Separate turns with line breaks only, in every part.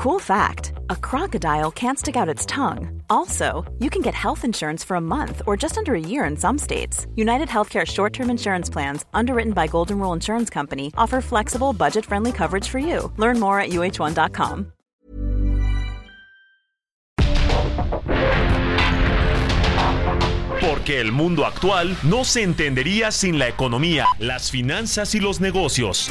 Cool fact a crocodile can't stick out its tongue. Also, you can get health insurance for a month or just under a year in some states. United Healthcare short term insurance plans, underwritten by Golden Rule Insurance Company, offer flexible, budget friendly coverage for you. Learn more at uh1.com.
Porque el mundo actual no se entendería sin la economía, las finanzas y los negocios.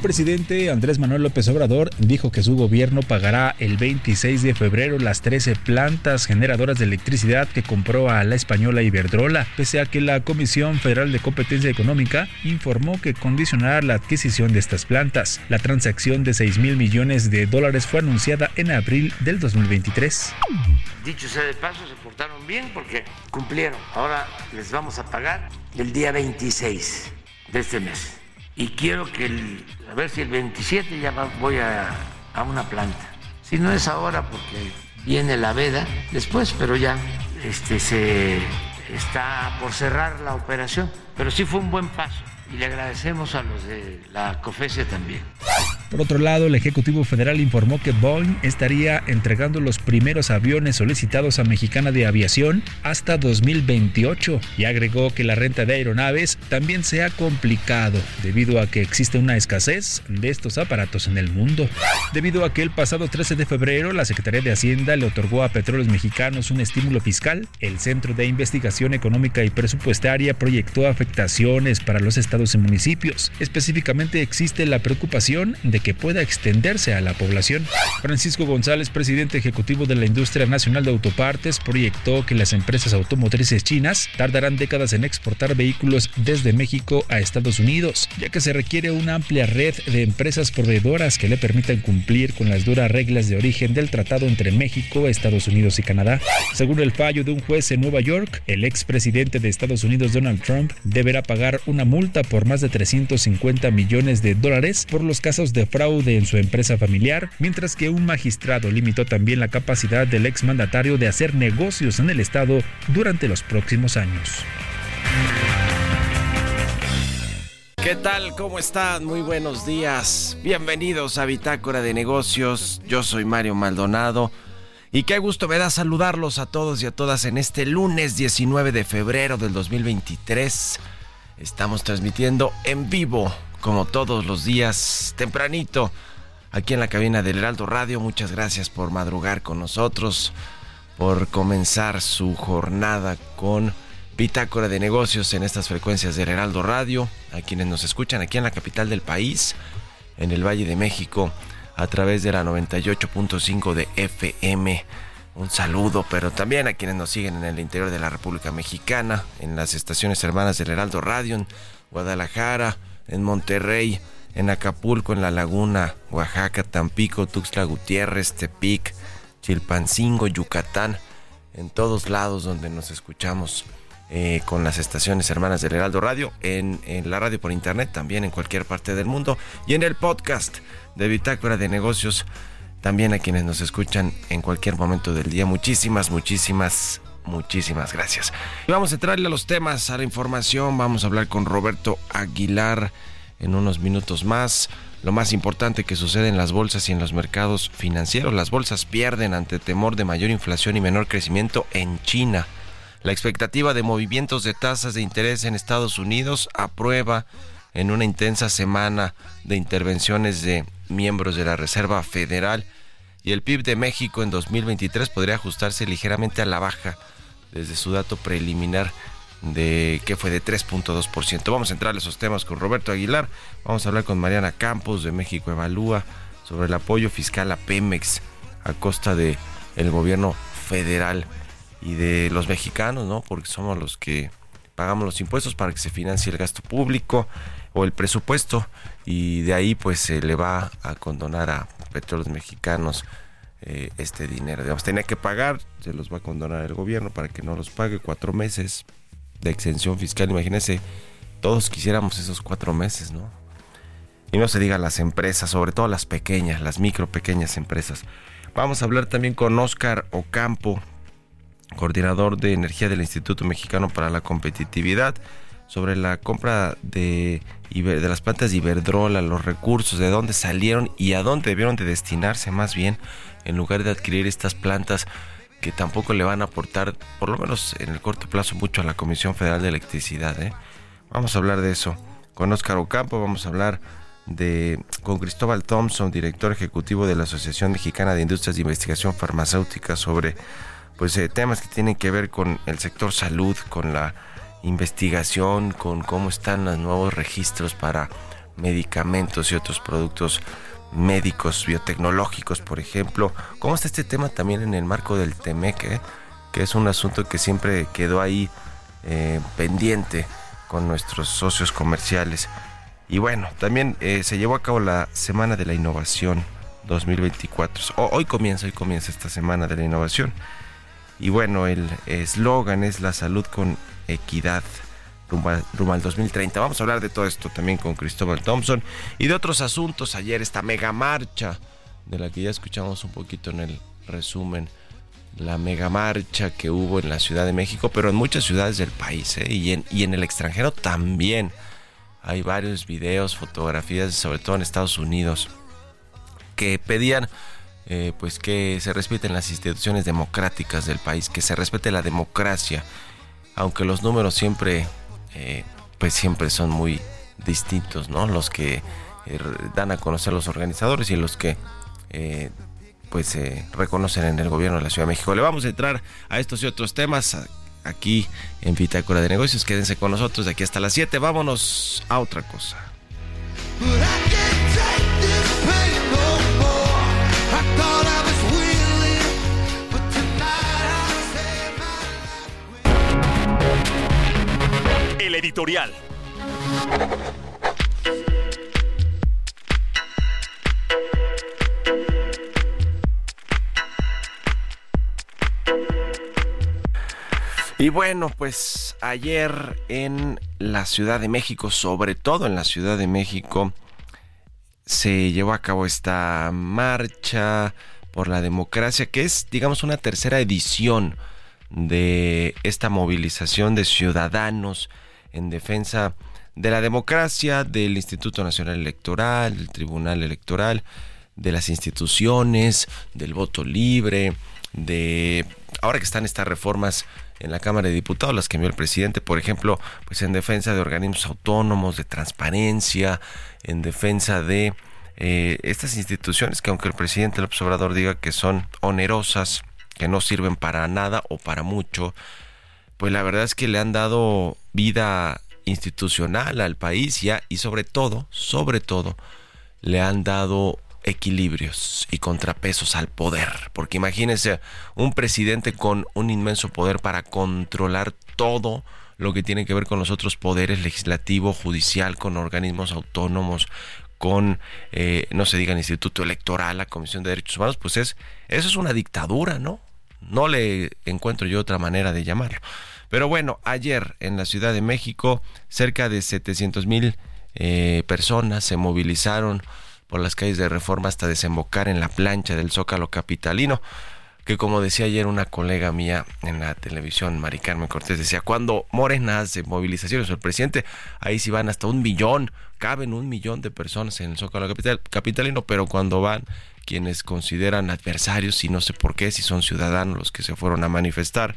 Presidente Andrés Manuel López Obrador dijo que su gobierno pagará el 26 de febrero las 13 plantas generadoras de electricidad que compró a la española Iberdrola, pese a que la Comisión Federal de Competencia Económica informó que condicionará la adquisición de estas plantas. La transacción de 6 mil millones de dólares fue anunciada en abril del 2023.
Dicho sea de paso, se portaron bien porque cumplieron. Ahora les vamos a pagar el día 26 de este mes y quiero que el, a ver si el 27 ya voy a, a una planta. Si no es ahora porque viene la veda después, pero ya este, se está por cerrar la operación. Pero sí fue un buen paso y le agradecemos a los de la COFESE también.
Por otro lado, el Ejecutivo Federal informó que Boeing estaría entregando los primeros aviones solicitados a Mexicana de Aviación hasta 2028 y agregó que la renta de aeronaves también se ha complicado debido a que existe una escasez de estos aparatos en el mundo. Debido a que el pasado 13 de febrero la Secretaría de Hacienda le otorgó a Petróleos Mexicanos un estímulo fiscal, el Centro de Investigación Económica y Presupuestaria proyectó afectaciones para los estados y municipios. Específicamente existe la preocupación de que pueda extenderse a la población. Francisco González, presidente ejecutivo de la Industria Nacional de Autopartes, proyectó que las empresas automotrices chinas tardarán décadas en exportar vehículos desde México a Estados Unidos, ya que se requiere una amplia red de empresas proveedoras que le permitan cumplir con las duras reglas de origen del tratado entre México, Estados Unidos y Canadá. Según el fallo de un juez en Nueva York, el expresidente de Estados Unidos Donald Trump deberá pagar una multa por más de 350 millones de dólares por los casos de fraude en su empresa familiar, mientras que un magistrado limitó también la capacidad del exmandatario de hacer negocios en el Estado durante los próximos años.
¿Qué tal? ¿Cómo están? Muy buenos días. Bienvenidos a Bitácora de Negocios. Yo soy Mario Maldonado. Y qué gusto me da saludarlos a todos y a todas en este lunes 19 de febrero del 2023. Estamos transmitiendo en vivo como todos los días, tempranito, aquí en la cabina del Heraldo Radio. Muchas gracias por madrugar con nosotros, por comenzar su jornada con Bitácora de Negocios en estas frecuencias del Heraldo Radio, a quienes nos escuchan aquí en la capital del país, en el Valle de México, a través de la 98.5 de FM. Un saludo, pero también a quienes nos siguen en el interior de la República Mexicana, en las estaciones hermanas del Heraldo Radio, en Guadalajara, en Monterrey, en Acapulco, en La Laguna, Oaxaca, Tampico, Tuxtla Gutiérrez, Tepic, Chilpancingo, Yucatán, en todos lados donde nos escuchamos eh, con las estaciones hermanas del Heraldo Radio, en, la radio por internet, también en cualquier parte del mundo, y en el podcast de Bitácora de Negocios, también a quienes nos escuchan en cualquier momento del día. Muchísimas, muchísimas, muchísimas gracias. Vamos a entrarle a los temas, a la información, vamos a hablar con Roberto Aguilar en unos minutos más. Lo más importante que sucede en las bolsas y en los mercados financieros. Las bolsas pierden ante temor de mayor inflación y menor crecimiento en China. La expectativa de movimientos de tasas de interés en Estados Unidos aprueba en una intensa semana de intervenciones de miembros de la Reserva Federal y el PIB de México en 2023 podría ajustarse ligeramente a la baja desde su dato preliminar de que fue de 3.2%. Vamos a entrar a esos temas con Roberto Aguilar, vamos a hablar con Mariana Campos de México Evalúa sobre el apoyo fiscal a Pemex a costa de el gobierno federal y de los mexicanos, ¿no? Porque somos los que pagamos los impuestos para que se financie el gasto público o el presupuesto y de ahí pues se le va a condonar a petróleos mexicanos eh, este dinero. Digamos, tenía que pagar, se los va a condonar el gobierno para que no los pague cuatro meses de exención fiscal. Imagínense, todos quisiéramos esos cuatro meses, ¿no? y no se diga las empresas, sobre todo las pequeñas, las micro pequeñas empresas. Vamos a hablar también con Oscar Ocampo, coordinador de energía del Instituto Mexicano para la Competitividad, sobre la compra de, de las plantas de Iberdrola, los recursos, de dónde salieron y a dónde debieron de destinarse más bien, en lugar de adquirir estas plantas que tampoco le van a aportar, por lo menos en el corto plazo, mucho a la Comisión Federal de Electricidad. ¿eh? Vamos a hablar de eso con Oscar Ocampo, vamos a hablar de, con Cristóbal Thompson, director ejecutivo de la Asociación Mexicana de Industrias de Investigación Farmacéutica, sobre pues, eh, temas que tienen que ver con el sector salud, con la investigación, con cómo están los nuevos registros para medicamentos y otros productos médicos, biotecnológicos, por ejemplo. ¿Cómo está este tema también en el marco del TEMEC, eh? que es un asunto que siempre quedó ahí eh, pendiente con nuestros socios comerciales? Y bueno, también eh, se llevó a cabo la Semana de la Innovación 2024. hoy comienza, hoy comienza esta Semana de la Innovación. Y bueno, el eslogan es la salud con equidad rumbo, al 2030. Vamos a hablar de todo esto también con Cristóbal Thompson y de otros asuntos. Ayer esta mega marcha de la que ya escuchamos un poquito en el resumen. La mega marcha que hubo en la Ciudad de México, pero en muchas ciudades del país ¿eh? y, en, y en el extranjero también. Hay varios videos, fotografías, sobre todo en Estados Unidos, que pedían eh, pues que se respeten las instituciones democráticas del país, que se respete la democracia, aunque los números siempre eh, pues siempre son muy distintos, ¿no? Los que eh, dan a conocer los organizadores y los que eh, pues reconocen en el gobierno de la Ciudad de México. Le vamos a entrar a estos y otros temas aquí en Bitácora de Negocios. Quédense con nosotros de aquí hasta las 7. Vámonos a otra cosa. Y bueno, pues ayer en la Ciudad de México, sobre todo en la Ciudad de México, se llevó a cabo esta marcha por la democracia, que es, digamos, una tercera edición de esta movilización de ciudadanos en defensa de la democracia, del Instituto Nacional Electoral, del Tribunal Electoral, de las instituciones, del voto libre, de ahora que están estas reformas en la Cámara de Diputados, las que envió el presidente, por ejemplo, pues en defensa de organismos autónomos, de transparencia, en defensa de eh, estas instituciones que aunque el presidente López Obrador diga que son onerosas, que no sirven para nada o para mucho, pues la verdad es que le han dado vida institucional al país ya y sobre todo, sobre todo, le han dado equilibrios y contrapesos al poder. Porque imagínense un presidente con un inmenso poder para controlar todo lo que tiene que ver con los otros poderes legislativo, judicial, con organismos autónomos, con, eh, no se diga, Instituto Electoral, la Comisión de Derechos Humanos, pues es, eso es una dictadura, ¿no? No le encuentro yo otra manera de llamarlo. Pero bueno, ayer en la Ciudad de México cerca de 700 mil eh, personas se movilizaron por las calles de Reforma hasta desembocar en la plancha del Zócalo Capitalino que como decía ayer una colega mía en la televisión, Mari Carmen Cortés, decía, cuando Morena hace movilizaciones, el presidente, ahí sí van hasta un millón, caben un millón de personas en el Zócalo Capital, Capitalino, pero cuando van quienes consideran adversarios, y no sé por qué, si son ciudadanos los que se fueron a manifestar,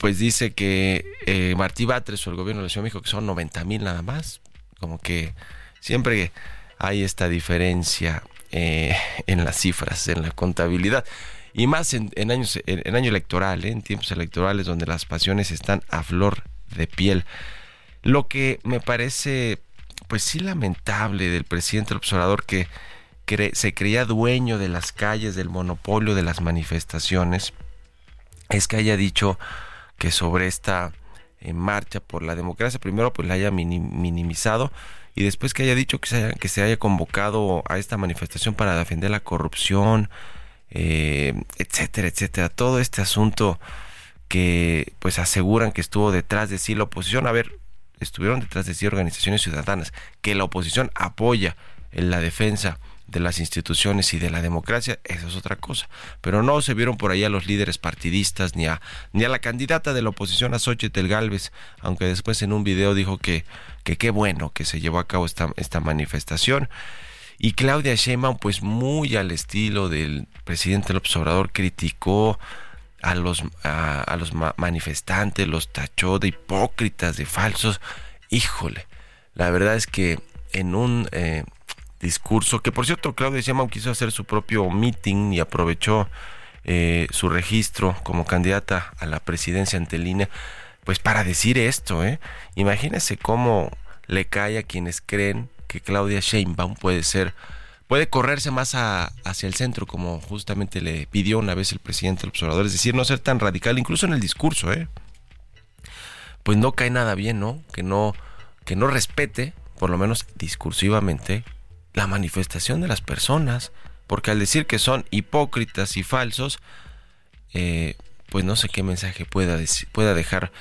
pues dice que eh, Martí Batres o el gobierno de la Ciudad México que son 90 mil nada más. Como que siempre hay esta diferencia eh, en las cifras, en la contabilidad. Y más en, años, en, año electoral, ¿eh? en tiempos electorales donde las pasiones están a flor de piel. Lo que me parece, pues sí, lamentable del presidente observador que se creía dueño de las calles, del monopolio de las manifestaciones, es que haya dicho que sobre esta eh, marcha por la democracia primero pues la haya minimizado y después que haya dicho que se haya, que se haya convocado a esta manifestación para defender la corrupción, eh, etcétera, etcétera. Todo este asunto que pues aseguran que estuvo detrás de sí la oposición. A ver, estuvieron detrás de sí organizaciones ciudadanas, que la oposición apoya en la defensa de las instituciones y de la democracia, eso es otra cosa. Pero no se vieron por ahí a los líderes partidistas ni a, ni a la candidata de la oposición a Xochitl Galvez, aunque después en un video dijo que, que qué bueno que se llevó a cabo esta, esta manifestación. Y Claudia Sheinbaum, pues muy al estilo del presidente López Obrador, criticó a los, a, los manifestantes, los tachó de hipócritas, de falsos. Híjole, la verdad es que en un eh, discurso, que por cierto Claudia Sheinbaum quiso hacer su propio meeting y aprovechó eh, su registro como candidata a la presidencia ante línea, pues para decir esto, ¿eh? Imagínense cómo le cae a quienes creen que Claudia Sheinbaum puede ser, puede correrse más hacia el centro, como justamente le pidió una vez el presidente del observador, es decir, no ser tan radical, incluso en el discurso, ¿eh? Pues no cae nada bien, ¿no? Que no, que no respete, por lo menos discursivamente, la manifestación de las personas, porque al decir que son hipócritas y falsos, eh, pues no sé qué mensaje pueda, pueda dejar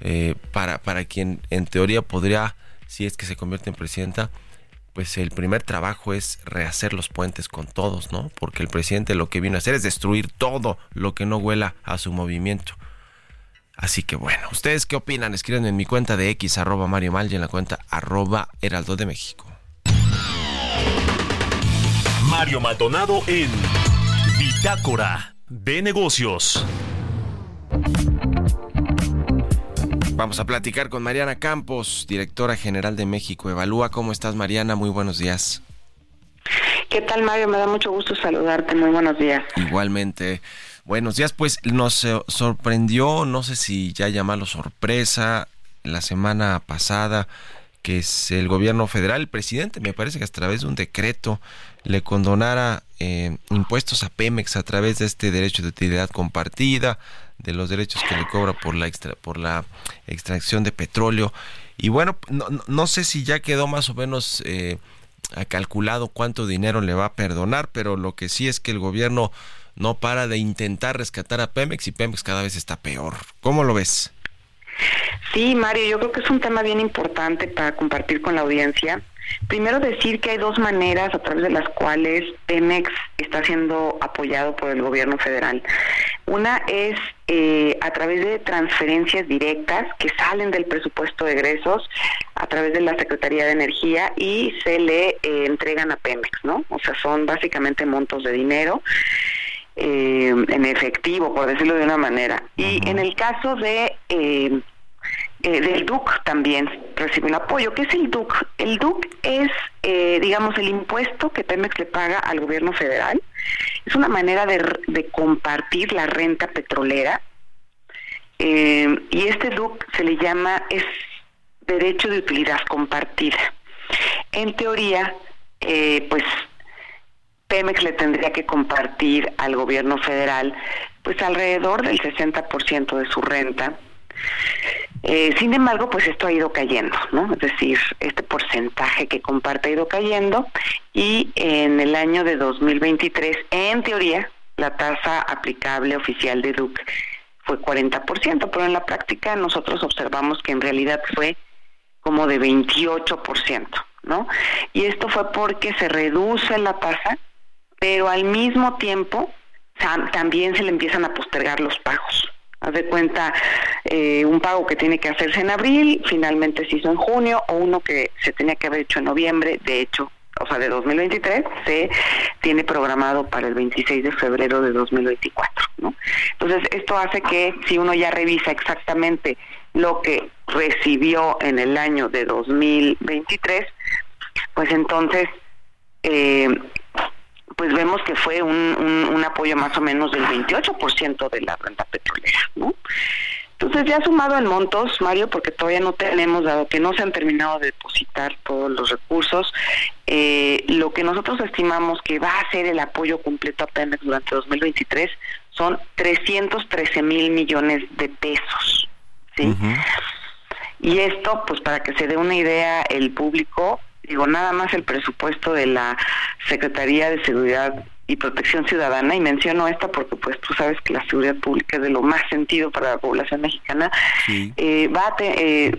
eh, para, para quien en teoría podría, si es que se convierte en presidenta, pues el primer trabajo es rehacer los puentes con todos, ¿no? Porque el presidente lo que vino a hacer es destruir todo lo que no huela a su movimiento. Así que bueno, ¿ustedes qué opinan? Escriben en mi cuenta de X arroba Mario y en la cuenta arroba Heraldo de México.
Mario Maldonado en Bitácora de Negocios.
Vamos a platicar con Mariana Campos, directora general de México Evalúa. ¿Cómo estás, Mariana? Muy buenos días.
¿Qué tal, Mario? Me da mucho gusto saludarte. Muy buenos días.
Igualmente. Buenos días, pues nos eh, sorprendió, no sé si ya llamarlo sorpresa, la semana pasada que es el gobierno federal, el presidente, me parece que a través de un decreto le condonara eh, impuestos a Pemex a través de este derecho de utilidad compartida, de los derechos que le cobra por la extra, por la extracción de petróleo. Y bueno, no, no sé si ya quedó más o menos eh, calculado cuánto dinero le va a perdonar, pero lo que sí es que el gobierno no para de intentar rescatar a Pemex y Pemex cada vez está peor. ¿Cómo lo ves?
Sí, Mario, yo creo que es un tema bien importante para compartir con la audiencia. Primero decir que hay dos maneras a través de las cuales Pemex está siendo apoyado por el gobierno federal. Una es eh, a través de transferencias directas que salen del presupuesto de egresos a través de la Secretaría de Energía y se le eh, entregan a Pemex, ¿no? O sea, son básicamente montos de dinero. Eh, en efectivo, por decirlo de una manera. Y en el caso de eh, del DUC también recibe un apoyo. ¿Qué es el DUC? El DUC es, eh, digamos, el impuesto que Pemex le paga al gobierno federal. Es una manera de, compartir la renta petrolera. Eh, y este DUC se le llama, es derecho de utilidad compartida. En teoría, pues Pemex le tendría que compartir al gobierno federal pues alrededor del 60% de su renta eh, sin embargo, pues esto ha ido cayendo, ¿no? Es decir, este porcentaje que comparte ha ido cayendo y en el año de 2023, en teoría, la tasa aplicable oficial de DUC fue 40%, pero en la práctica nosotros observamos que en realidad fue como de 28%, ¿no? Y esto fue porque se reduce la tasa, pero al mismo tiempo también se le empiezan a postergar los pagos. Haz de cuenta eh, un pago que tiene que hacerse en abril, finalmente se hizo en junio, o uno que se tenía que haber hecho en noviembre, de hecho, o sea, de 2023, se tiene programado para el 26 de febrero de 2024, ¿no? Entonces, esto hace que si uno ya revisa exactamente lo que recibió en el año de 2023, pues entonces eh, pues vemos que fue un, un, apoyo más o menos del 28% de la renta petrolera, ¿no? Entonces ya sumado en montos, Mario, porque todavía no tenemos, dado que no se han terminado de depositar todos los recursos, eh, lo que nosotros estimamos que va a ser el apoyo completo a Pemex durante 2023 son 313 mil millones de pesos, ¿sí? Y esto, pues para que se dé una idea el público, digo, nada más el presupuesto de la Secretaría de Seguridad y Protección Ciudadana, y menciono esto porque pues tú sabes que la seguridad pública es de lo más sentido para la población mexicana, eh, va a eh,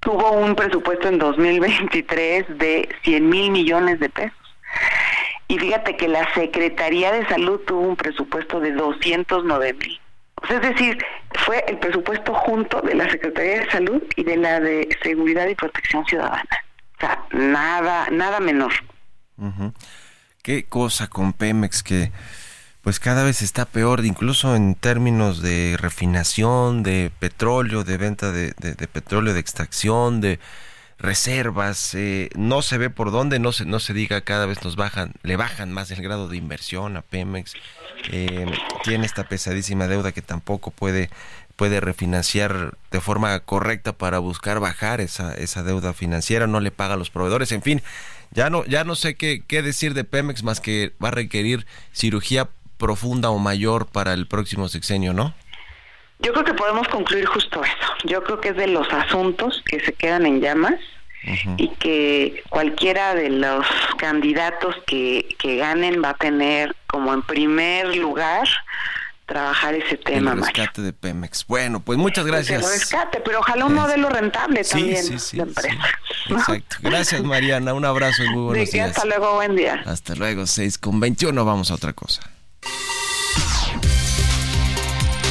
tuvo un presupuesto en 2023 de 100 mil millones de pesos. Y fíjate que la Secretaría de Salud tuvo un presupuesto de 209 mil. es decir, fue el presupuesto junto de la Secretaría de Salud y de la de Seguridad y Protección Ciudadana. O sea, nada, nada menor.
Qué cosa con Pemex que pues cada vez está peor, incluso en términos de refinación, de petróleo, de venta de, petróleo, de extracción, de reservas, eh, no se ve por dónde, no se, no se diga, cada vez nos bajan, le bajan más el grado de inversión a Pemex, eh, tiene esta pesadísima deuda que tampoco puede puede refinanciar de forma correcta para buscar bajar esa, esa deuda financiera, no le paga a los proveedores, en fin, ya no, ya no sé qué, qué decir de Pemex más que va a requerir cirugía profunda o mayor para el próximo sexenio, ¿no?
Yo creo que podemos concluir justo eso. Yo creo que es de los asuntos que se quedan en llamas y que cualquiera de los candidatos que, que ganen va a tener como en primer lugar trabajar ese tema.
El rescate de Pemex. Bueno, pues muchas gracias.
el rescate, pero ojalá un modelo rentable también sí, sí, empresa.
exacto. Gracias, Mariana. Un abrazo y muy buenos días.
Hasta luego, buen día.
Hasta luego, 6 con 21. Vamos a otra cosa.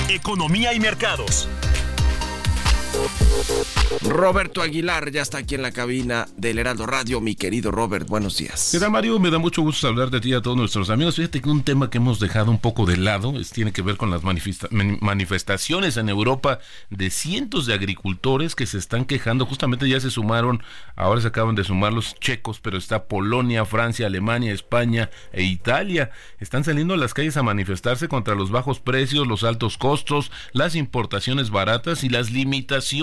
Economía y mercados.
Roberto Aguilar ya está aquí en la cabina del Heraldo Radio. Mi querido Robert, buenos días.
¿Qué tal, Mario? Me da mucho gusto hablar de ti a todos nuestros amigos. Fíjate que un tema que hemos dejado un poco de lado es, tiene que ver con las manifestaciones en Europa de cientos de agricultores que se están quejando. Justamente ya se sumaron, ahora se acaban de sumar los checos, pero está Polonia, Francia, Alemania, España e Italia. Están saliendo a las calles a manifestarse contra los bajos precios, los altos costos, las importaciones baratas y las limitaciones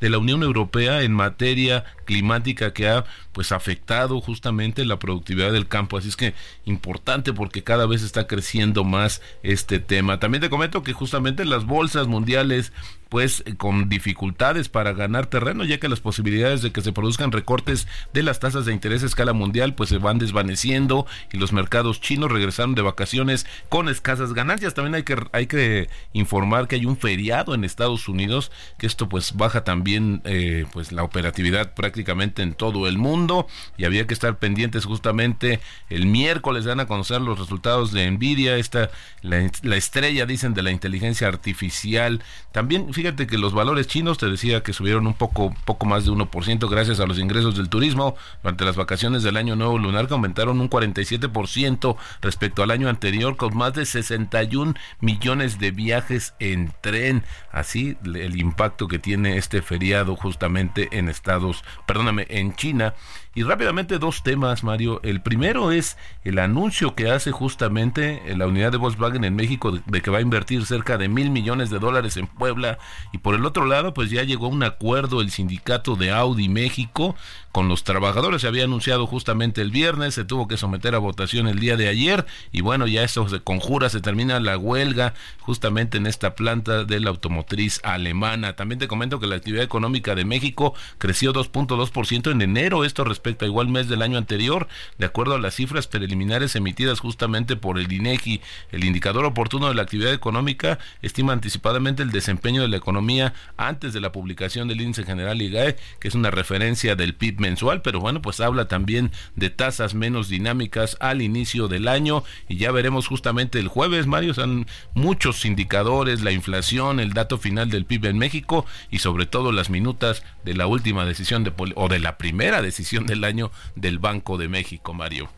de la Unión Europea en materia climática que ha pues afectado justamente la productividad del campo. Así es que importante porque cada vez está creciendo más este tema. También te comento que justamente las bolsas mundiales pues con dificultades para ganar terreno, ya que las posibilidades de que se produzcan recortes de las tasas de interés a escala mundial pues se van desvaneciendo y los mercados chinos regresaron de vacaciones con escasas ganancias. También hay que hay que informar que hay un feriado en Estados Unidos, que esto pues baja también eh, pues la operatividad prácticamente en todo el mundo y había que estar pendientes justamente el miércoles van a conocer los resultados de Nvidia, esta la, la estrella dicen de la inteligencia artificial. También fíjate que los valores chinos, te decía que subieron un poco, poco más de 1% gracias a los ingresos del turismo durante las vacaciones del año nuevo lunar que aumentaron un 47% respecto al año anterior con más de 61 millones de viajes en tren. Así el impacto que tiene este feriado justamente en Estados, perdóname, en China y rápidamente dos temas, Mario. El primero es el anuncio que hace justamente la unidad de Volkswagen en México de, que va a invertir cerca de mil millones de dólares en Puebla. Y por el otro lado, pues ya llegó a un acuerdo el sindicato de Audi México con los trabajadores. Se había anunciado justamente el viernes, se tuvo que someter a votación el día de ayer. Y bueno, ya eso se conjura, se termina la huelga justamente en esta planta de la automotriz alemana. También te comento que la actividad económica de México creció 2.2% en enero. Esto respecto a igual mes del año anterior, de acuerdo a las cifras preliminares emitidas justamente por el INEGI. El indicador oportuno de la actividad económica estima anticipadamente el desempeño de la economía antes de la publicación del índice general IGAE, que es una referencia del PIB mensual, pero bueno, pues habla también de tasas menos dinámicas al inicio del año y ya veremos justamente el jueves, Mario, son muchos indicadores, la inflación, el dato final del PIB en México y sobre todo las minutas de la última decisión de o de la primera decisión de el año del Banco de México, Mario.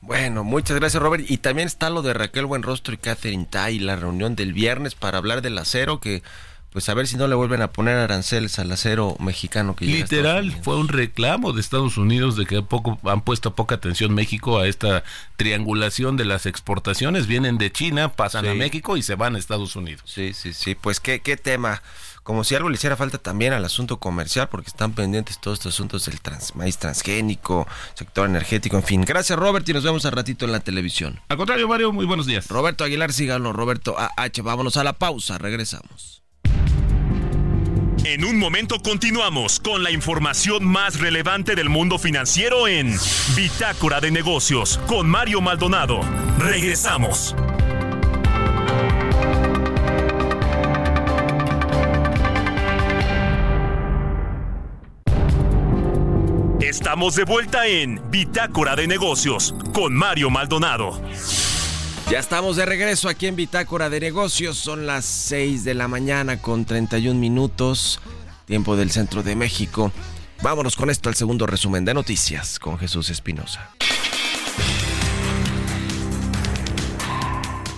Bueno, muchas gracias Robert. Y también está lo de Raquel Buenrostro y Catherine Tai, la reunión del viernes para hablar del acero que pues a ver si no le vuelven a poner aranceles al acero mexicano que
literal fue un reclamo de Estados Unidos de que poco han puesto poca atención México a esta triangulación de las exportaciones. Vienen de China pasan a México y se van a Estados Unidos.
Sí sí sí. Pues qué qué tema como si algo le hiciera falta también al asunto comercial, porque están pendientes todos estos asuntos del trans, maíz transgénico, sector energético, en fin. Gracias, Robert, y nos vemos al ratito en la televisión.
Al contrario, Mario, muy buenos días.
Roberto Aguilar, síganlo, Roberto AH. Vámonos a la pausa, regresamos.
En un momento continuamos con la información más relevante del mundo financiero en Bitácora de Negocios con Mario Maldonado. Regresamos. Estamos de vuelta en Bitácora de Negocios con Mario Maldonado.
Ya estamos de regreso aquí en Bitácora de Negocios. Son las 6 de la mañana con 31 minutos, tiempo del centro de México. Vámonos con esto al segundo resumen de noticias con Jesús Espinosa.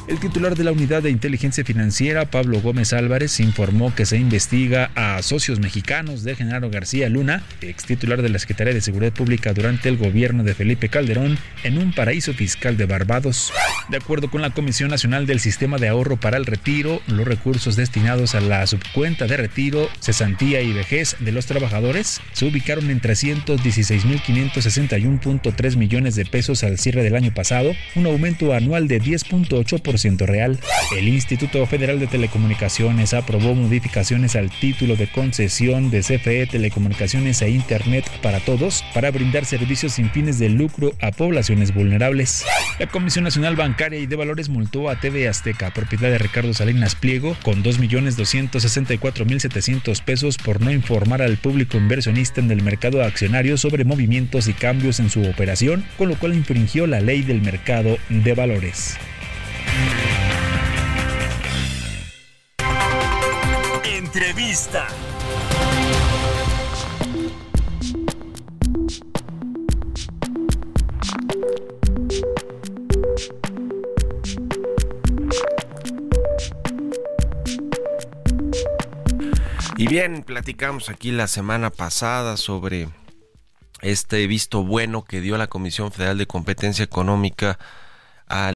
El titular de la Unidad de Inteligencia Financiera, Pablo Gómez Álvarez, informó que se investiga a socios mexicanos de Genaro García Luna, ex titular de la Secretaría de Seguridad Pública durante el gobierno de Felipe Calderón, en un paraíso fiscal de Barbados. De acuerdo con la Comisión Nacional del Sistema de Ahorro para el Retiro, los recursos destinados a la subcuenta de retiro, cesantía y vejez de los trabajadores se ubicaron en 316.561.3 millones de pesos al cierre del año pasado, un aumento anual de 10.8% El Instituto Federal de Telecomunicaciones aprobó modificaciones al título de concesión de CFE Telecomunicaciones e Internet para todos para brindar servicios sin fines de lucro a poblaciones vulnerables. La Comisión Nacional Bancaria y de Valores multó a TV Azteca, propiedad de Ricardo Salinas Pliego, con 2.264.700 pesos por no informar al público inversionista en el mercado accionario sobre movimientos y cambios en su operación, con lo cual infringió la ley del mercado de valores.
Entrevista.
Y bien, platicamos aquí la semana pasada sobre este visto bueno que dio la Comisión Federal de Competencia Económica al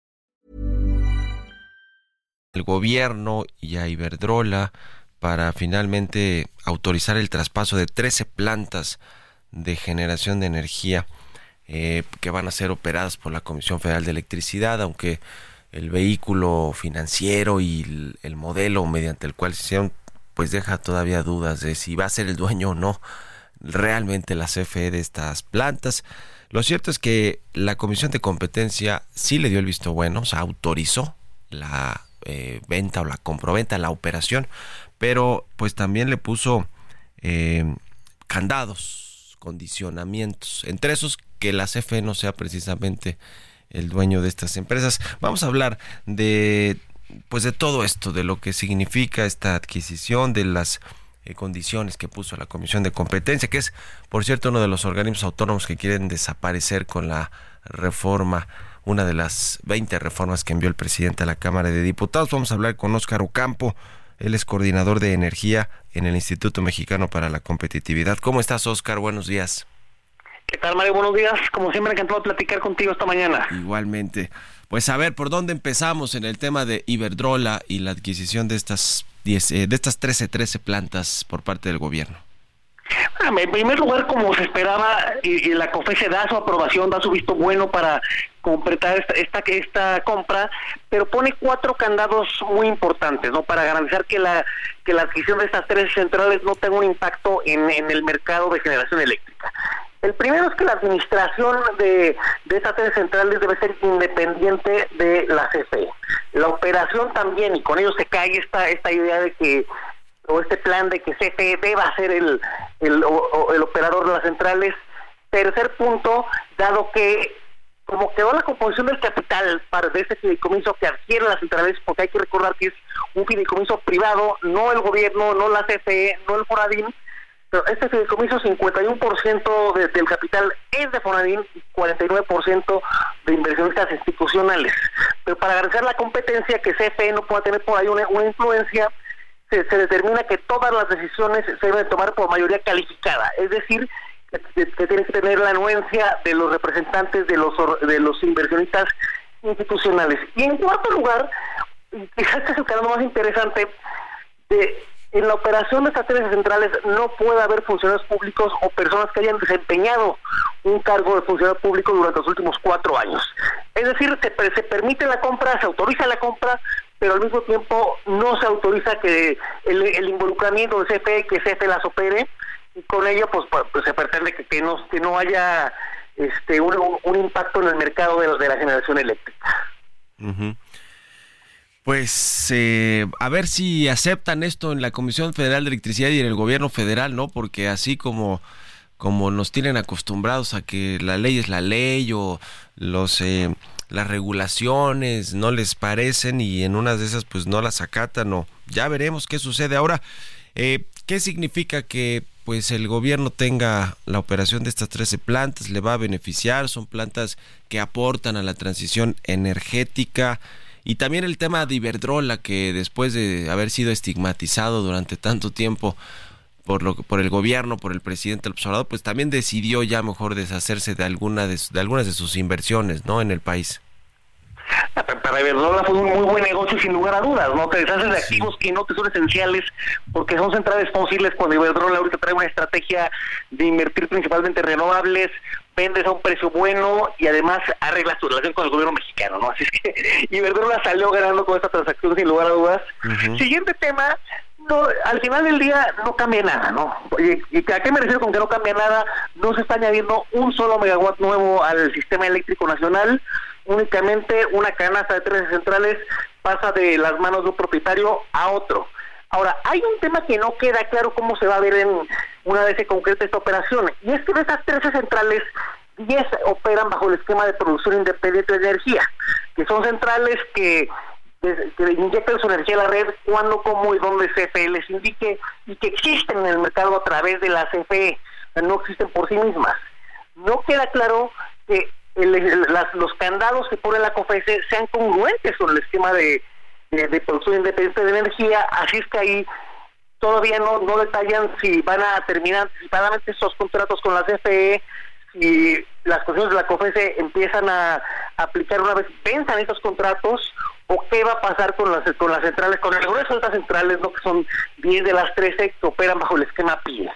El gobierno y a Iberdrola para finalmente autorizar el traspaso de 13 plantas de generación de energía eh, que van a ser operadas por la Comisión Federal de Electricidad, aunque el vehículo financiero y el, el modelo mediante el cual se hicieron, pues deja todavía dudas de si va a ser el dueño o no realmente la CFE de estas plantas. Lo cierto es que la Comisión de Competencia sí le dio el visto bueno, o sea, autorizó la eh, venta o la compraventa, la operación, pero pues también le puso eh, candados, condicionamientos, entre esos que la CFE no sea precisamente el dueño de estas empresas. Vamos a hablar de pues de todo esto, de lo que significa esta adquisición, de las eh, condiciones que puso la Comisión de Competencia, que es, por cierto, uno de los organismos autónomos que quieren desaparecer con la reforma una de las 20 reformas que envió el presidente a la Cámara de Diputados. Vamos a hablar con Óscar Ocampo, él es coordinador de energía en el Instituto Mexicano para la Competitividad. ¿Cómo estás, Óscar? Buenos días.
¿Qué tal, Mario? Buenos días. Como siempre, encantado de platicar contigo esta mañana.
Igualmente. Pues a ver, ¿por dónde empezamos en el tema de Iberdrola y la adquisición de estas 10, eh, de estas 13, 13 plantas por parte del gobierno?
Ah, en primer lugar, como se esperaba, y, y la COFESE da su aprobación, da su visto bueno para completar esta, esta, esta compra, pero pone cuatro candados muy importantes, ¿no? Para garantizar que la que la adquisición de estas tres centrales no tenga un impacto en, en el mercado de generación eléctrica. El primero es que la administración de, de estas tres centrales debe ser independiente de la CFE. La operación también, y con ello se cae esta, esta idea de que o este plan de que CFE deba ser el, el, o, el operador de las centrales. Tercer punto, dado que como quedó la composición del capital para de este fideicomiso que adquiere las centrales, porque hay que recordar que es un fideicomiso privado, no el gobierno, no la CFE, no el Foradín, pero este fideicomiso 51% de, del capital es de Foradín y 49% de inversionistas institucionales. Pero para garantizar la competencia, que CFE no pueda tener por ahí una, una influencia, se, determina que todas las decisiones se deben tomar por mayoría calificada, es decir, que, que tiene que tener la anuencia de los representantes de los de los inversionistas institucionales. Y en cuarto lugar, quizás este es el caso más interesante, de en la operación de estas tres centrales no puede haber funcionarios públicos o personas que hayan desempeñado un cargo de funcionario público durante los últimos cuatro años. Es decir, se permite la compra, se autoriza la compra, pero al mismo tiempo no se autoriza que el, involucramiento de CFE, que CFE las opere, y con ello pues, pues, pues se pretende que, que, no, que no haya este un, impacto en el mercado de, de la generación eléctrica.
Pues eh, a ver si aceptan esto en la Comisión Federal de Electricidad y en el gobierno federal, ¿no? Porque así como, como nos tienen acostumbrados a que la ley es la ley o los eh, las regulaciones no les parecen y en unas de esas pues no las acatan o ya veremos qué sucede. Ahora, eh, ¿qué significa que pues el gobierno tenga la operación de estas 13 plantas? ¿Le va a beneficiar? Son plantas que aportan a la transición energética. Y también el tema de Iberdrola, que después de haber sido estigmatizado durante tanto tiempo por, lo, por el gobierno, por el presidente del observador, pues también decidió ya mejor deshacerse de, alguna de, algunas de sus inversiones ¿no? en el país.
Ah, para Iberdrola fue un muy buen negocio sin lugar a dudas, ¿no? Te deshaces de activos que no te son esenciales porque son centrales fósiles cuando Iberdrola ahorita trae una estrategia de invertir principalmente en renovables, vendes a un precio bueno y además arreglas tu relación con el gobierno mexicano, ¿no? Así es que Iberdrola salió ganando con esta transacción sin lugar a dudas. Siguiente tema, no, al final del día no cambia nada, ¿no? ¿Y a qué me refiero con que no cambia nada? No se está añadiendo un solo megawatt nuevo al sistema eléctrico nacional, únicamente una canasta de tres centrales pasa de las manos de un propietario a otro. Ahora, hay un tema que no queda claro cómo se va a ver en una vez se concreta esta operación, y es que de esas 13 centrales, 10 operan bajo el esquema de producción independiente de energía, que son centrales que, que inyectan su energía a la red cuando, cómo y dónde CFE les indique, y que existen en el mercado a través de la CFE, no existen por sí mismas. No queda claro que los candados que pone la COFESE sean congruentes con el esquema de de, producción independiente de energía, así es que ahí todavía no, no detallan si van a terminar anticipadamente esos contratos con la CFE, si las cuestiones de la COFESE empiezan a, aplicar una vez pensan esos contratos o qué va a pasar con las con las centrales, con el grueso de estas centrales, ¿no? que son 10 de las 13 que operan bajo el esquema PIA.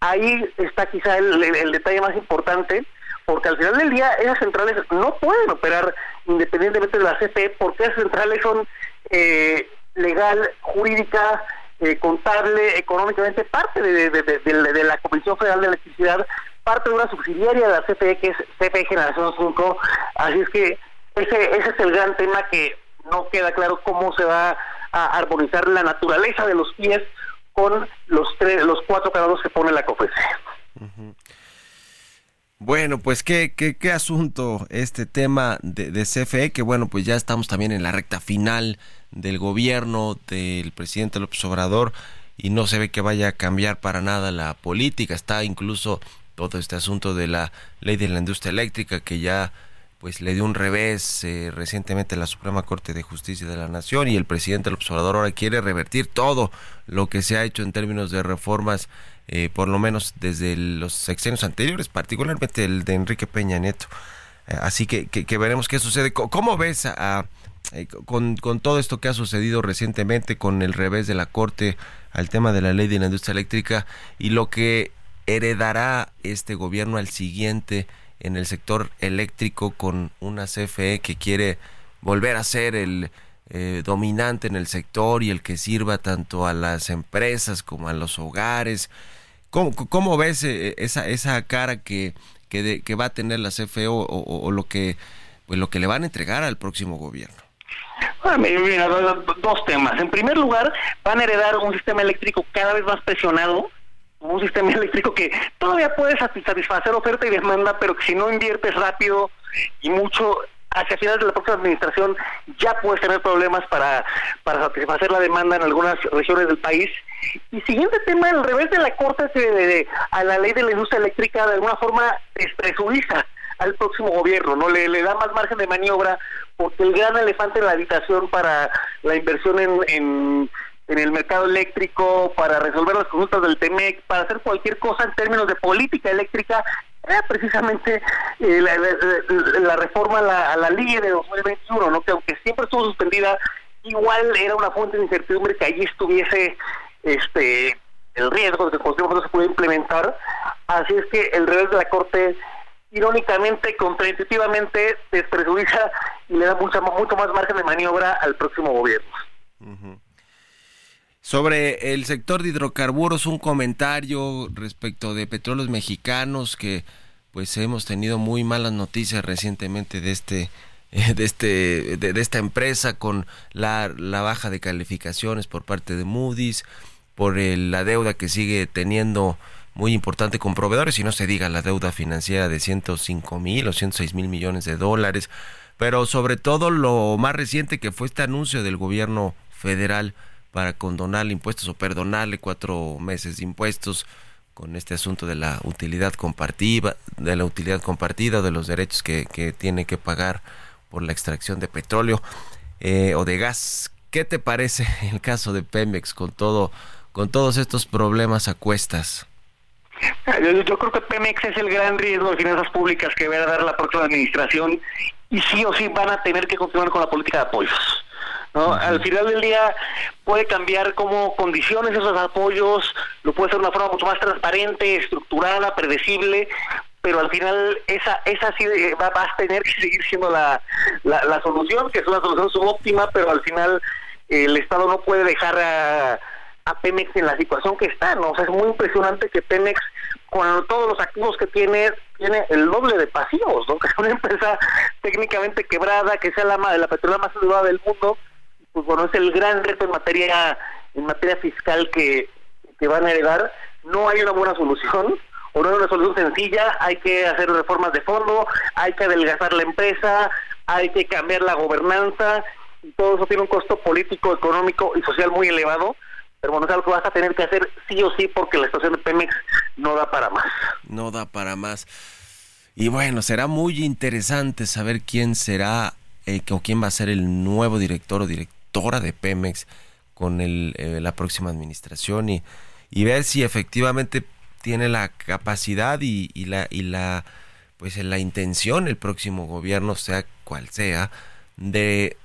Ahí está quizá el, el detalle más importante, porque al final del día esas centrales no pueden operar independientemente de la CFE, porque esas centrales son eh, legal, jurídica, eh, contable, económicamente parte de, la Comisión Federal de Electricidad, parte de una subsidiaria de la CFE que es CFE Generación 5, así es que ese, ese es el gran tema que no queda claro cómo se va a armonizar la naturaleza de los pies con los tres, los cuatro canales que pone la COFESE.
Bueno, pues qué, qué, qué asunto este tema de, de, CFE, que bueno, pues ya estamos también en la recta final del gobierno del presidente López Obrador y no se ve que vaya a cambiar para nada la política. Está incluso todo este asunto de la ley de la industria eléctrica que ya pues le dio un revés eh, recientemente la Suprema Corte de Justicia de la Nación y el presidente López Obrador ahora quiere revertir todo lo que se ha hecho en términos de reformas, eh, por lo menos desde los sexenios anteriores, particularmente el de Enrique Peña Nieto. Eh, así que, que, veremos qué sucede. ¿Cómo ves eh, con, con, todo esto que ha sucedido recientemente con el revés de la Corte al tema de la ley de la industria eléctrica y lo que heredará este gobierno al siguiente en el sector eléctrico con una CFE que quiere volver a ser el eh, dominante en el sector y el que sirva tanto a las empresas como a los hogares. ¿Cómo, cómo ves eh, esa, esa cara que, que, que va a tener la CFE o, o, lo que pues lo que le van a entregar al próximo gobierno?
dos temas. En primer lugar, van a heredar un sistema eléctrico cada vez más presionado, un sistema eléctrico que todavía puede satisfacer oferta y demanda, pero que si no inviertes rápido y mucho, hacia finales de la próxima administración ya puedes tener problemas para, para satisfacer la demanda en algunas regiones del país. Y siguiente tema, al revés de la Corte de, a la ley de la industria eléctrica, de alguna forma despresuriza al próximo gobierno, no le, le da más margen de maniobra porque el gran elefante en la habitación para la inversión en, en, el mercado eléctrico, para resolver las consultas del TEMEC, para hacer cualquier cosa en términos de política eléctrica, era precisamente eh, la, reforma a la, a la ley de 2021, ¿no? que aunque siempre estuvo suspendida, igual era una fuente de incertidumbre que allí estuviese este el riesgo de que cualquier momento se pueda implementar. Así es que el revés de la Corte irónicamente, contraintuitivamente, despresuriza y le da mucha, mucho más margen de maniobra al próximo gobierno.
Sobre el sector de hidrocarburos, un comentario respecto de petróleos mexicanos que pues hemos tenido muy malas noticias recientemente de este de este de, esta empresa con la, la, baja de calificaciones por parte de Moody's por la deuda que sigue teniendo muy importante con proveedores y no se diga la deuda financiera de 105 mil o 106 mil millones de dólares. Pero sobre todo lo más reciente que fue este anuncio del gobierno federal para condonarle impuestos o perdonarle cuatro meses de impuestos con este asunto de la utilidad compartida, de la utilidad compartida, de los derechos que, que tiene que pagar por la extracción de petróleo eh, o de gas. ¿Qué te parece el caso de Pemex con todo, con todos estos problemas a cuestas?
Yo, yo, creo que Pemex es el gran riesgo de finanzas públicas que va a dar la próxima administración y sí o sí van a tener que continuar con la política de apoyos. ¿No? Al final del día puede cambiar como condiciones esos apoyos, lo puede hacer de una forma mucho más transparente, estructurada, predecible, pero al final esa esa sí va, a tener que seguir siendo la, la, solución, que es una solución subóptima, pero al final el Estado no puede dejar a, a Pemex en la situación que está, ¿no? O sea, es muy impresionante que Pemex con todos los activos que tiene, tiene el doble de pasivos, ¿no? Que es una empresa técnicamente quebrada, que sea la, la petrolera más elevada del mundo, bueno, es el gran reto en materia en materia fiscal que, que van a heredar. No hay una buena solución, o no hay una solución sencilla, hay que hacer reformas de fondo, hay que adelgazar la empresa, hay que cambiar la gobernanza, y todo eso tiene un costo político, económico y social muy elevado, pero bueno, es algo que vas a tener que hacer sí o sí porque la situación de Pemex no da para más.
No da para más. Y bueno, será muy interesante saber quién será eh, o quién va a ser el nuevo director o director de Pemex con eh, la próxima administración y, ver si efectivamente tiene la capacidad y, la y la pues la intención el próximo gobierno sea cual sea de,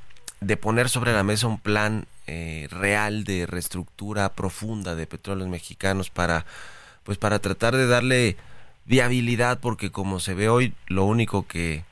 de poner sobre la mesa un plan eh, real de reestructura profunda de petróleos mexicanos para pues para tratar de darle viabilidad porque como se ve hoy lo único que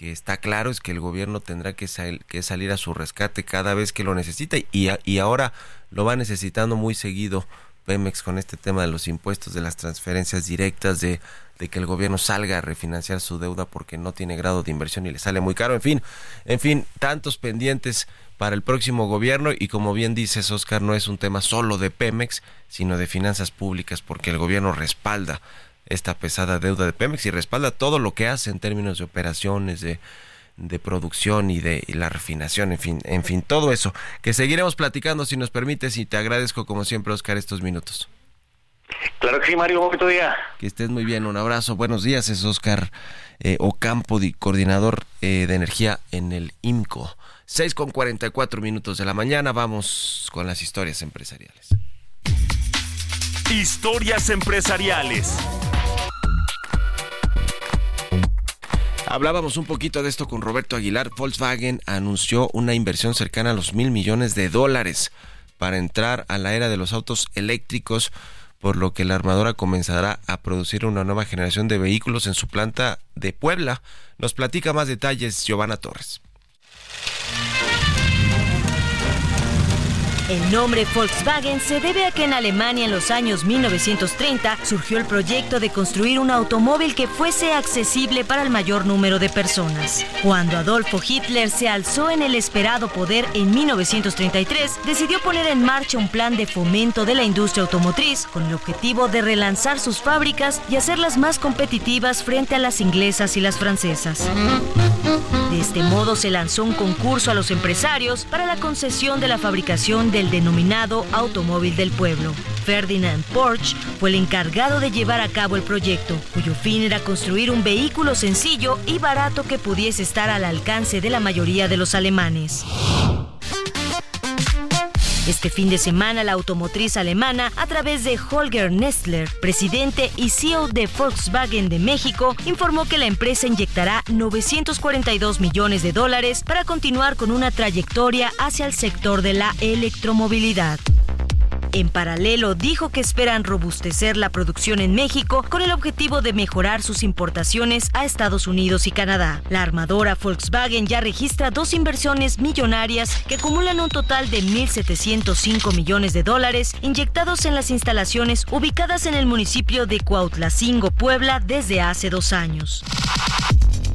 que está claro es que el gobierno tendrá que, que salir a su rescate cada vez que lo necesita y, y ahora lo va necesitando muy seguido Pemex con este tema de los impuestos, de las transferencias directas, de, de, que el gobierno salga a refinanciar su deuda porque no tiene grado de inversión y le sale muy caro. En fin, en fin, tantos pendientes para el próximo gobierno y como bien dices, Oscar, no es un tema solo de Pemex, sino de finanzas públicas porque el gobierno respalda esta pesada deuda de Pemex y respalda todo lo que hace en términos de operaciones, de, de producción y de la refinación, en fin, en fin, todo eso. Que seguiremos platicando si nos permites y te agradezco como siempre, Oscar, estos minutos.
Claro que sí, Mario, bonito día.
Que estés muy bien, un abrazo, buenos días, es Oscar eh, Ocampo, coordinador eh, de energía en el IMCO. 6 con 44 minutos de la mañana, vamos con las historias empresariales.
Historias empresariales.
Hablábamos un poquito de esto con Roberto Aguilar. Volkswagen anunció una inversión cercana a los mil millones de dólares para entrar a la era de los autos eléctricos, por lo que la armadora comenzará a producir una nueva generación de vehículos en su planta de Puebla. Nos platica más detalles Giovanna Torres.
El nombre Volkswagen se debe a que en Alemania en los años 1930 surgió el proyecto de construir un automóvil que fuese accesible para el mayor número de personas. Cuando Adolfo Hitler se alzó en el esperado poder en 1933, decidió poner en marcha un plan de fomento de la industria automotriz con el objetivo de relanzar sus fábricas y hacerlas más competitivas frente a las inglesas y las francesas. De este modo se lanzó un concurso a los empresarios para la concesión de la fabricación del denominado Automóvil del Pueblo. Ferdinand Porsche fue el encargado de llevar a cabo el proyecto, cuyo fin era construir un vehículo sencillo y barato que pudiese estar al alcance de la mayoría de los alemanes. Este fin de semana, la automotriz alemana, a través de Holger Nestler, presidente y CEO de Volkswagen de México, informó que la empresa inyectará 942 millones de dólares para continuar con una trayectoria hacia el sector de la electromovilidad. En paralelo, dijo que esperan robustecer la producción en México con el objetivo de mejorar sus importaciones a Estados Unidos y Canadá. La armadora Volkswagen ya registra dos inversiones millonarias que acumulan un total de 1.705 millones de dólares inyectados en las instalaciones ubicadas en el municipio de Cuautlacingo, Puebla, desde hace dos años.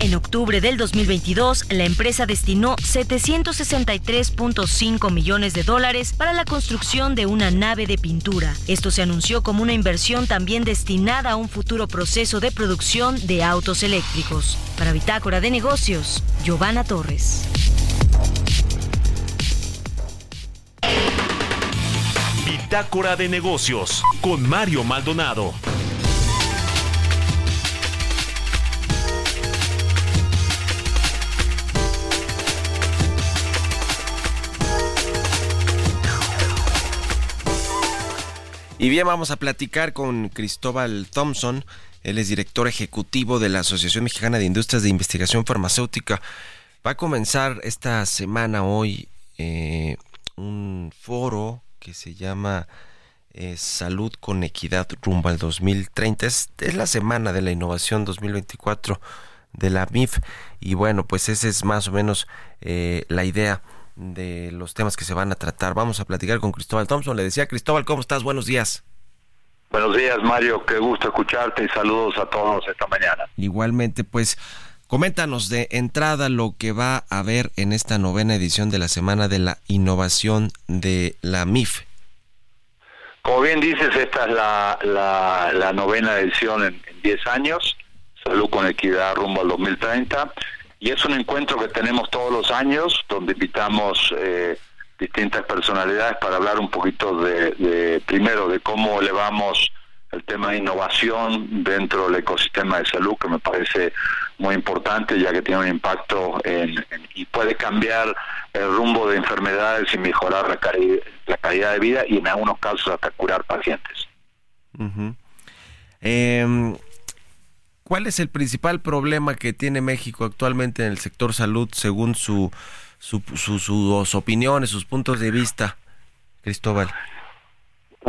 En octubre del 2022, la empresa destinó 763.5 millones de dólares para la construcción de una nave de pintura. Esto se anunció como una inversión también destinada a un futuro proceso de producción de autos eléctricos. Para Bitácora de Negocios, Giovanna Torres.
Bitácora de Negocios con Mario Maldonado.
Y bien, vamos a platicar con Cristóbal Thompson. Él es director ejecutivo de la Asociación Mexicana de Industrias de Investigación Farmacéutica. Va a comenzar esta semana hoy eh, un foro que se llama eh, Salud con Equidad rumbo al 2030. Es, es, la semana de la innovación 2024 de la MIF y bueno, pues esa es más o menos eh, la idea de los temas que se van a tratar. Vamos a platicar con Cristóbal Thompson. Le decía, Cristóbal, ¿cómo estás? Buenos días.
Buenos días, Mario. Qué gusto escucharte y saludos a todos esta mañana.
Igualmente, pues, coméntanos de entrada lo que va a haber en esta novena edición de la Semana de la Innovación de la MIF.
Como bien dices, esta es la, la, la novena edición en 10 años. Salud con equidad rumbo al 2030 y es un encuentro que tenemos todos los años, donde invitamos eh, distintas personalidades para hablar un poquito de, primero, de cómo elevamos el tema de innovación dentro del ecosistema de salud, que me parece muy importante, ya que tiene un impacto en, y puede cambiar el rumbo de enfermedades y mejorar la, calidad de vida y en algunos casos hasta curar pacientes.
¿Cuál es el principal problema que tiene México actualmente en el sector salud según su, sus opiniones, sus puntos de vista, Cristóbal?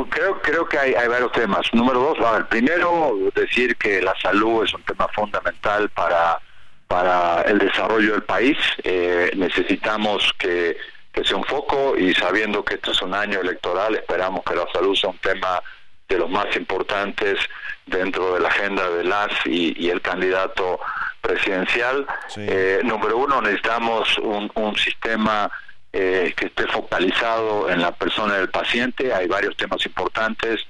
Creo, creo que hay, varios temas. Número dos, a ver, primero decir que la salud es un tema fundamental para, el desarrollo del país. Eh, necesitamos que, que sea un foco y sabiendo que esto es un año electoral, esperamos que la salud sea un tema de los más importantes dentro de la agenda de las y, el candidato presidencial. Eh, número uno, necesitamos un, un sistema eh, que esté focalizado en la persona del paciente. Hay varios temas importantes.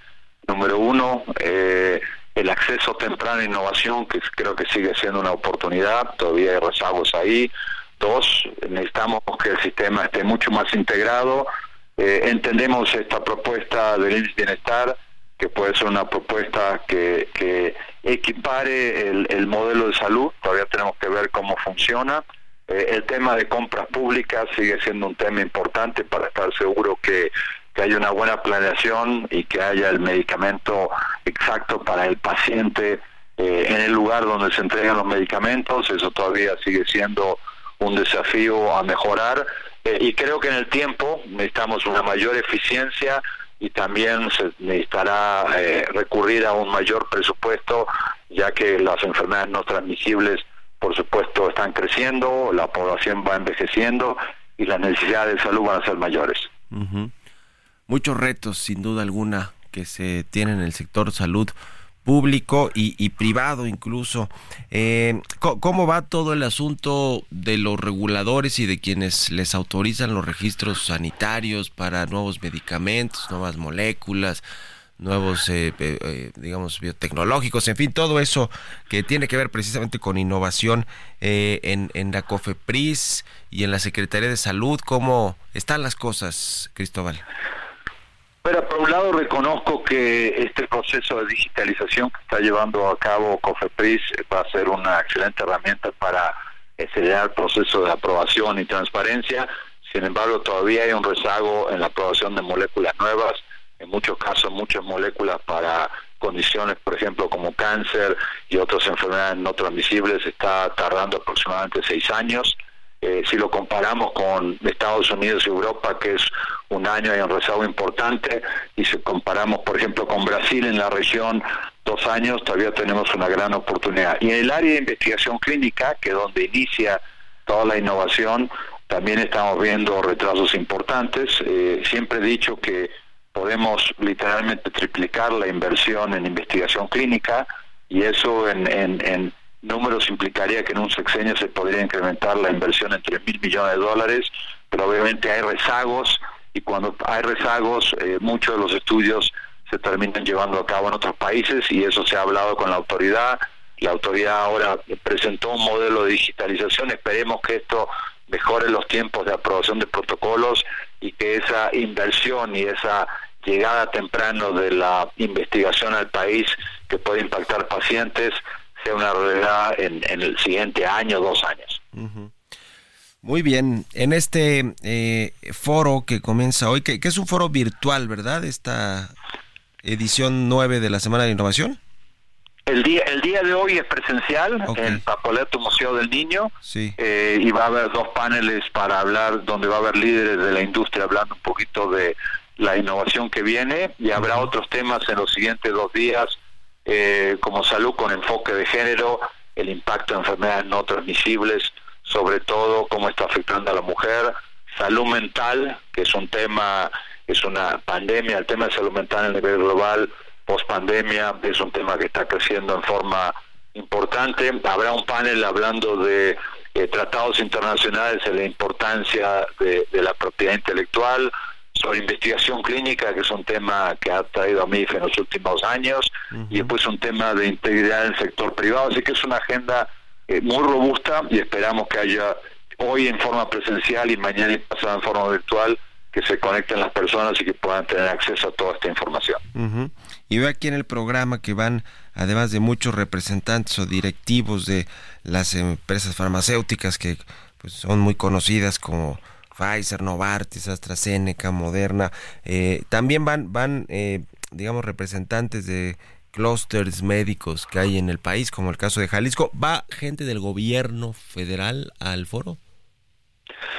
Número uno, eh, el acceso temprano a innovación, que creo que sigue siendo una oportunidad. Todavía hay rezagos ahí. Dos, necesitamos que el sistema esté mucho más integrado. entendemos esta propuesta del bienestar que puede ser una propuesta que, que equipare el, modelo de salud, todavía tenemos que ver cómo funciona. Eh, el tema de compras públicas sigue siendo un tema importante para estar seguro que, que haya una buena planeación y que haya el medicamento exacto para el paciente eh, en el lugar donde se entregan los medicamentos, eso todavía sigue siendo un desafío a mejorar. Eh, y creo que en el tiempo necesitamos una mayor eficiencia y también se necesitará eh, recurrir a un mayor presupuesto, ya que las enfermedades no transmisibles, por supuesto, están creciendo, la población va envejeciendo y las necesidades de salud van a ser mayores.
Muchos retos, sin duda alguna, que se tienen en el sector salud público y, privado incluso. Eh, ¿Cómo va todo el asunto de los reguladores y de quienes les autorizan los registros sanitarios para nuevos medicamentos, nuevas moléculas? nuevos, eh, eh, digamos, biotecnológicos, en fin, todo eso que tiene que ver precisamente con innovación en, en la COFEPRIS y en la Secretaría de Salud. ¿Cómo están las cosas, Cristóbal?
Pero por un lado reconozco que este proceso de digitalización que está llevando a cabo COFEPRIS va a ser una excelente herramienta para acelerar el proceso de aprobación y transparencia. Sin embargo, todavía hay un rezago en la aprobación de moléculas nuevas, en muchos casos muchas moléculas para condiciones, por ejemplo, como cáncer y otras enfermedades no transmisibles, está tardando aproximadamente seis años. Eh, si lo comparamos con Estados Unidos y Europa, que es un año y un rezago importante, y si comparamos, por ejemplo, con Brasil en la región, dos años, todavía tenemos una gran oportunidad. Y en el área de investigación clínica, que es donde inicia toda la innovación, también estamos viendo retrasos importantes. Eh, siempre he dicho que podemos literalmente triplicar la inversión en investigación clínica y eso en, en, números implicaría que en un sexenio se podría incrementar la inversión en 3 mil millones de dólares, pero obviamente hay rezagos y cuando hay rezagos eh, muchos de los estudios se terminan llevando a cabo en otros países y eso se ha hablado con la autoridad. La autoridad ahora presentó un modelo de digitalización, esperemos que esto mejore los tiempos de aprobación de protocolos y que esa inversión y esa llegada temprano de la investigación al país que puede impactar pacientes sea una realidad en, el siguiente año, dos años.
Muy bien, en este eh, foro que comienza hoy, que, que, es un foro virtual, ¿verdad? Esta edición 9 de la Semana de Innovación.
El día, el día de hoy es presencial en Papoleto Museo del Niño eh, y va a haber dos paneles para hablar donde va a haber líderes de la industria hablando un poquito de la innovación que viene y habrá otros temas en los siguientes dos días eh, como salud con enfoque de género, el impacto de enfermedades no transmisibles, sobre todo cómo está afectando a la mujer, salud mental, que es un tema, es una pandemia, el tema de salud mental a nivel global post pandemia es un tema que está creciendo en forma importante. Habrá un panel hablando de eh, tratados internacionales y la importancia de, la propiedad intelectual, sobre investigación clínica, que es un tema que ha traído a MIF en los últimos años, y después un tema de integridad en el sector privado. Así que es una agenda eh, muy robusta y esperamos que haya hoy en forma presencial y mañana y pasado en forma virtual que se conecten las personas y que puedan tener acceso a toda esta información.
Y veo aquí en el programa que van, además de muchos representantes o directivos de las empresas farmacéuticas que pues, son muy conocidas como Pfizer, Novartis, AstraZeneca, Moderna, eh, también van, van eh, digamos, representantes de clústeres médicos que hay en el país, como el caso de Jalisco. ¿Va gente del gobierno federal al foro?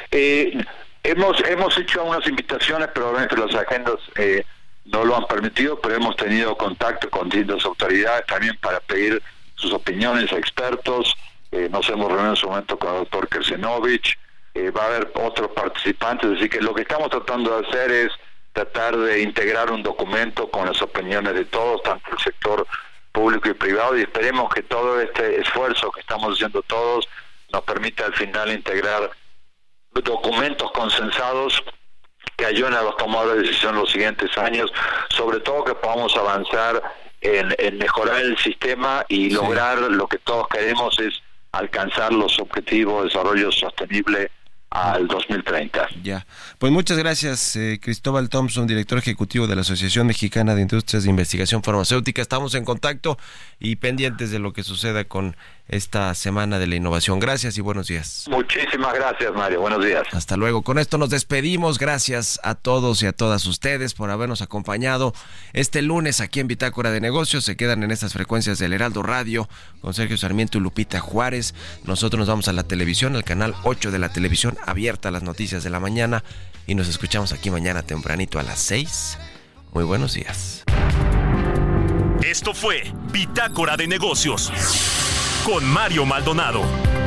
Eh, hemos, hemos hecho unas invitaciones, pero obviamente las agendas eh, no lo han permitido, pero hemos tenido contacto con distintas autoridades también para pedir sus opiniones a expertos. Eh, nos hemos reunido en su momento con el doctor Kersenovich, eh, va a haber otros participantes, así que lo que estamos tratando de hacer es tratar de integrar un documento con las opiniones de todos, tanto el sector público y privado, y esperemos que todo este esfuerzo que estamos haciendo todos nos permita al final integrar documentos consensados que ayuden a los tomadores de decisión en los siguientes años, sobre todo que podamos avanzar en, mejorar el sistema y lograr lo que todos queremos es alcanzar los objetivos de desarrollo sostenible al 2030.
Ya. Pues muchas gracias, eh, Cristóbal Thompson, director ejecutivo de la Asociación Mexicana de Industrias de Investigación Farmacéutica. Estamos en contacto y pendientes de lo que suceda con esta Semana de la Innovación. Gracias y buenos días.
Muchísimas gracias, Mario. Buenos días.
Hasta luego. Con esto nos despedimos. Gracias a todos y a todas ustedes por habernos acompañado este lunes aquí en Bitácora de Negocios. Se quedan en estas frecuencias del Heraldo Radio con Sergio Sarmiento y Lupita Juárez. Nosotros nos vamos a la televisión, al canal 8 de la televisión abierta a las noticias de la mañana y nos escuchamos aquí mañana tempranito a las 6. Muy buenos días.
Esto fue Bitácora de Negocios con Mario Maldonado.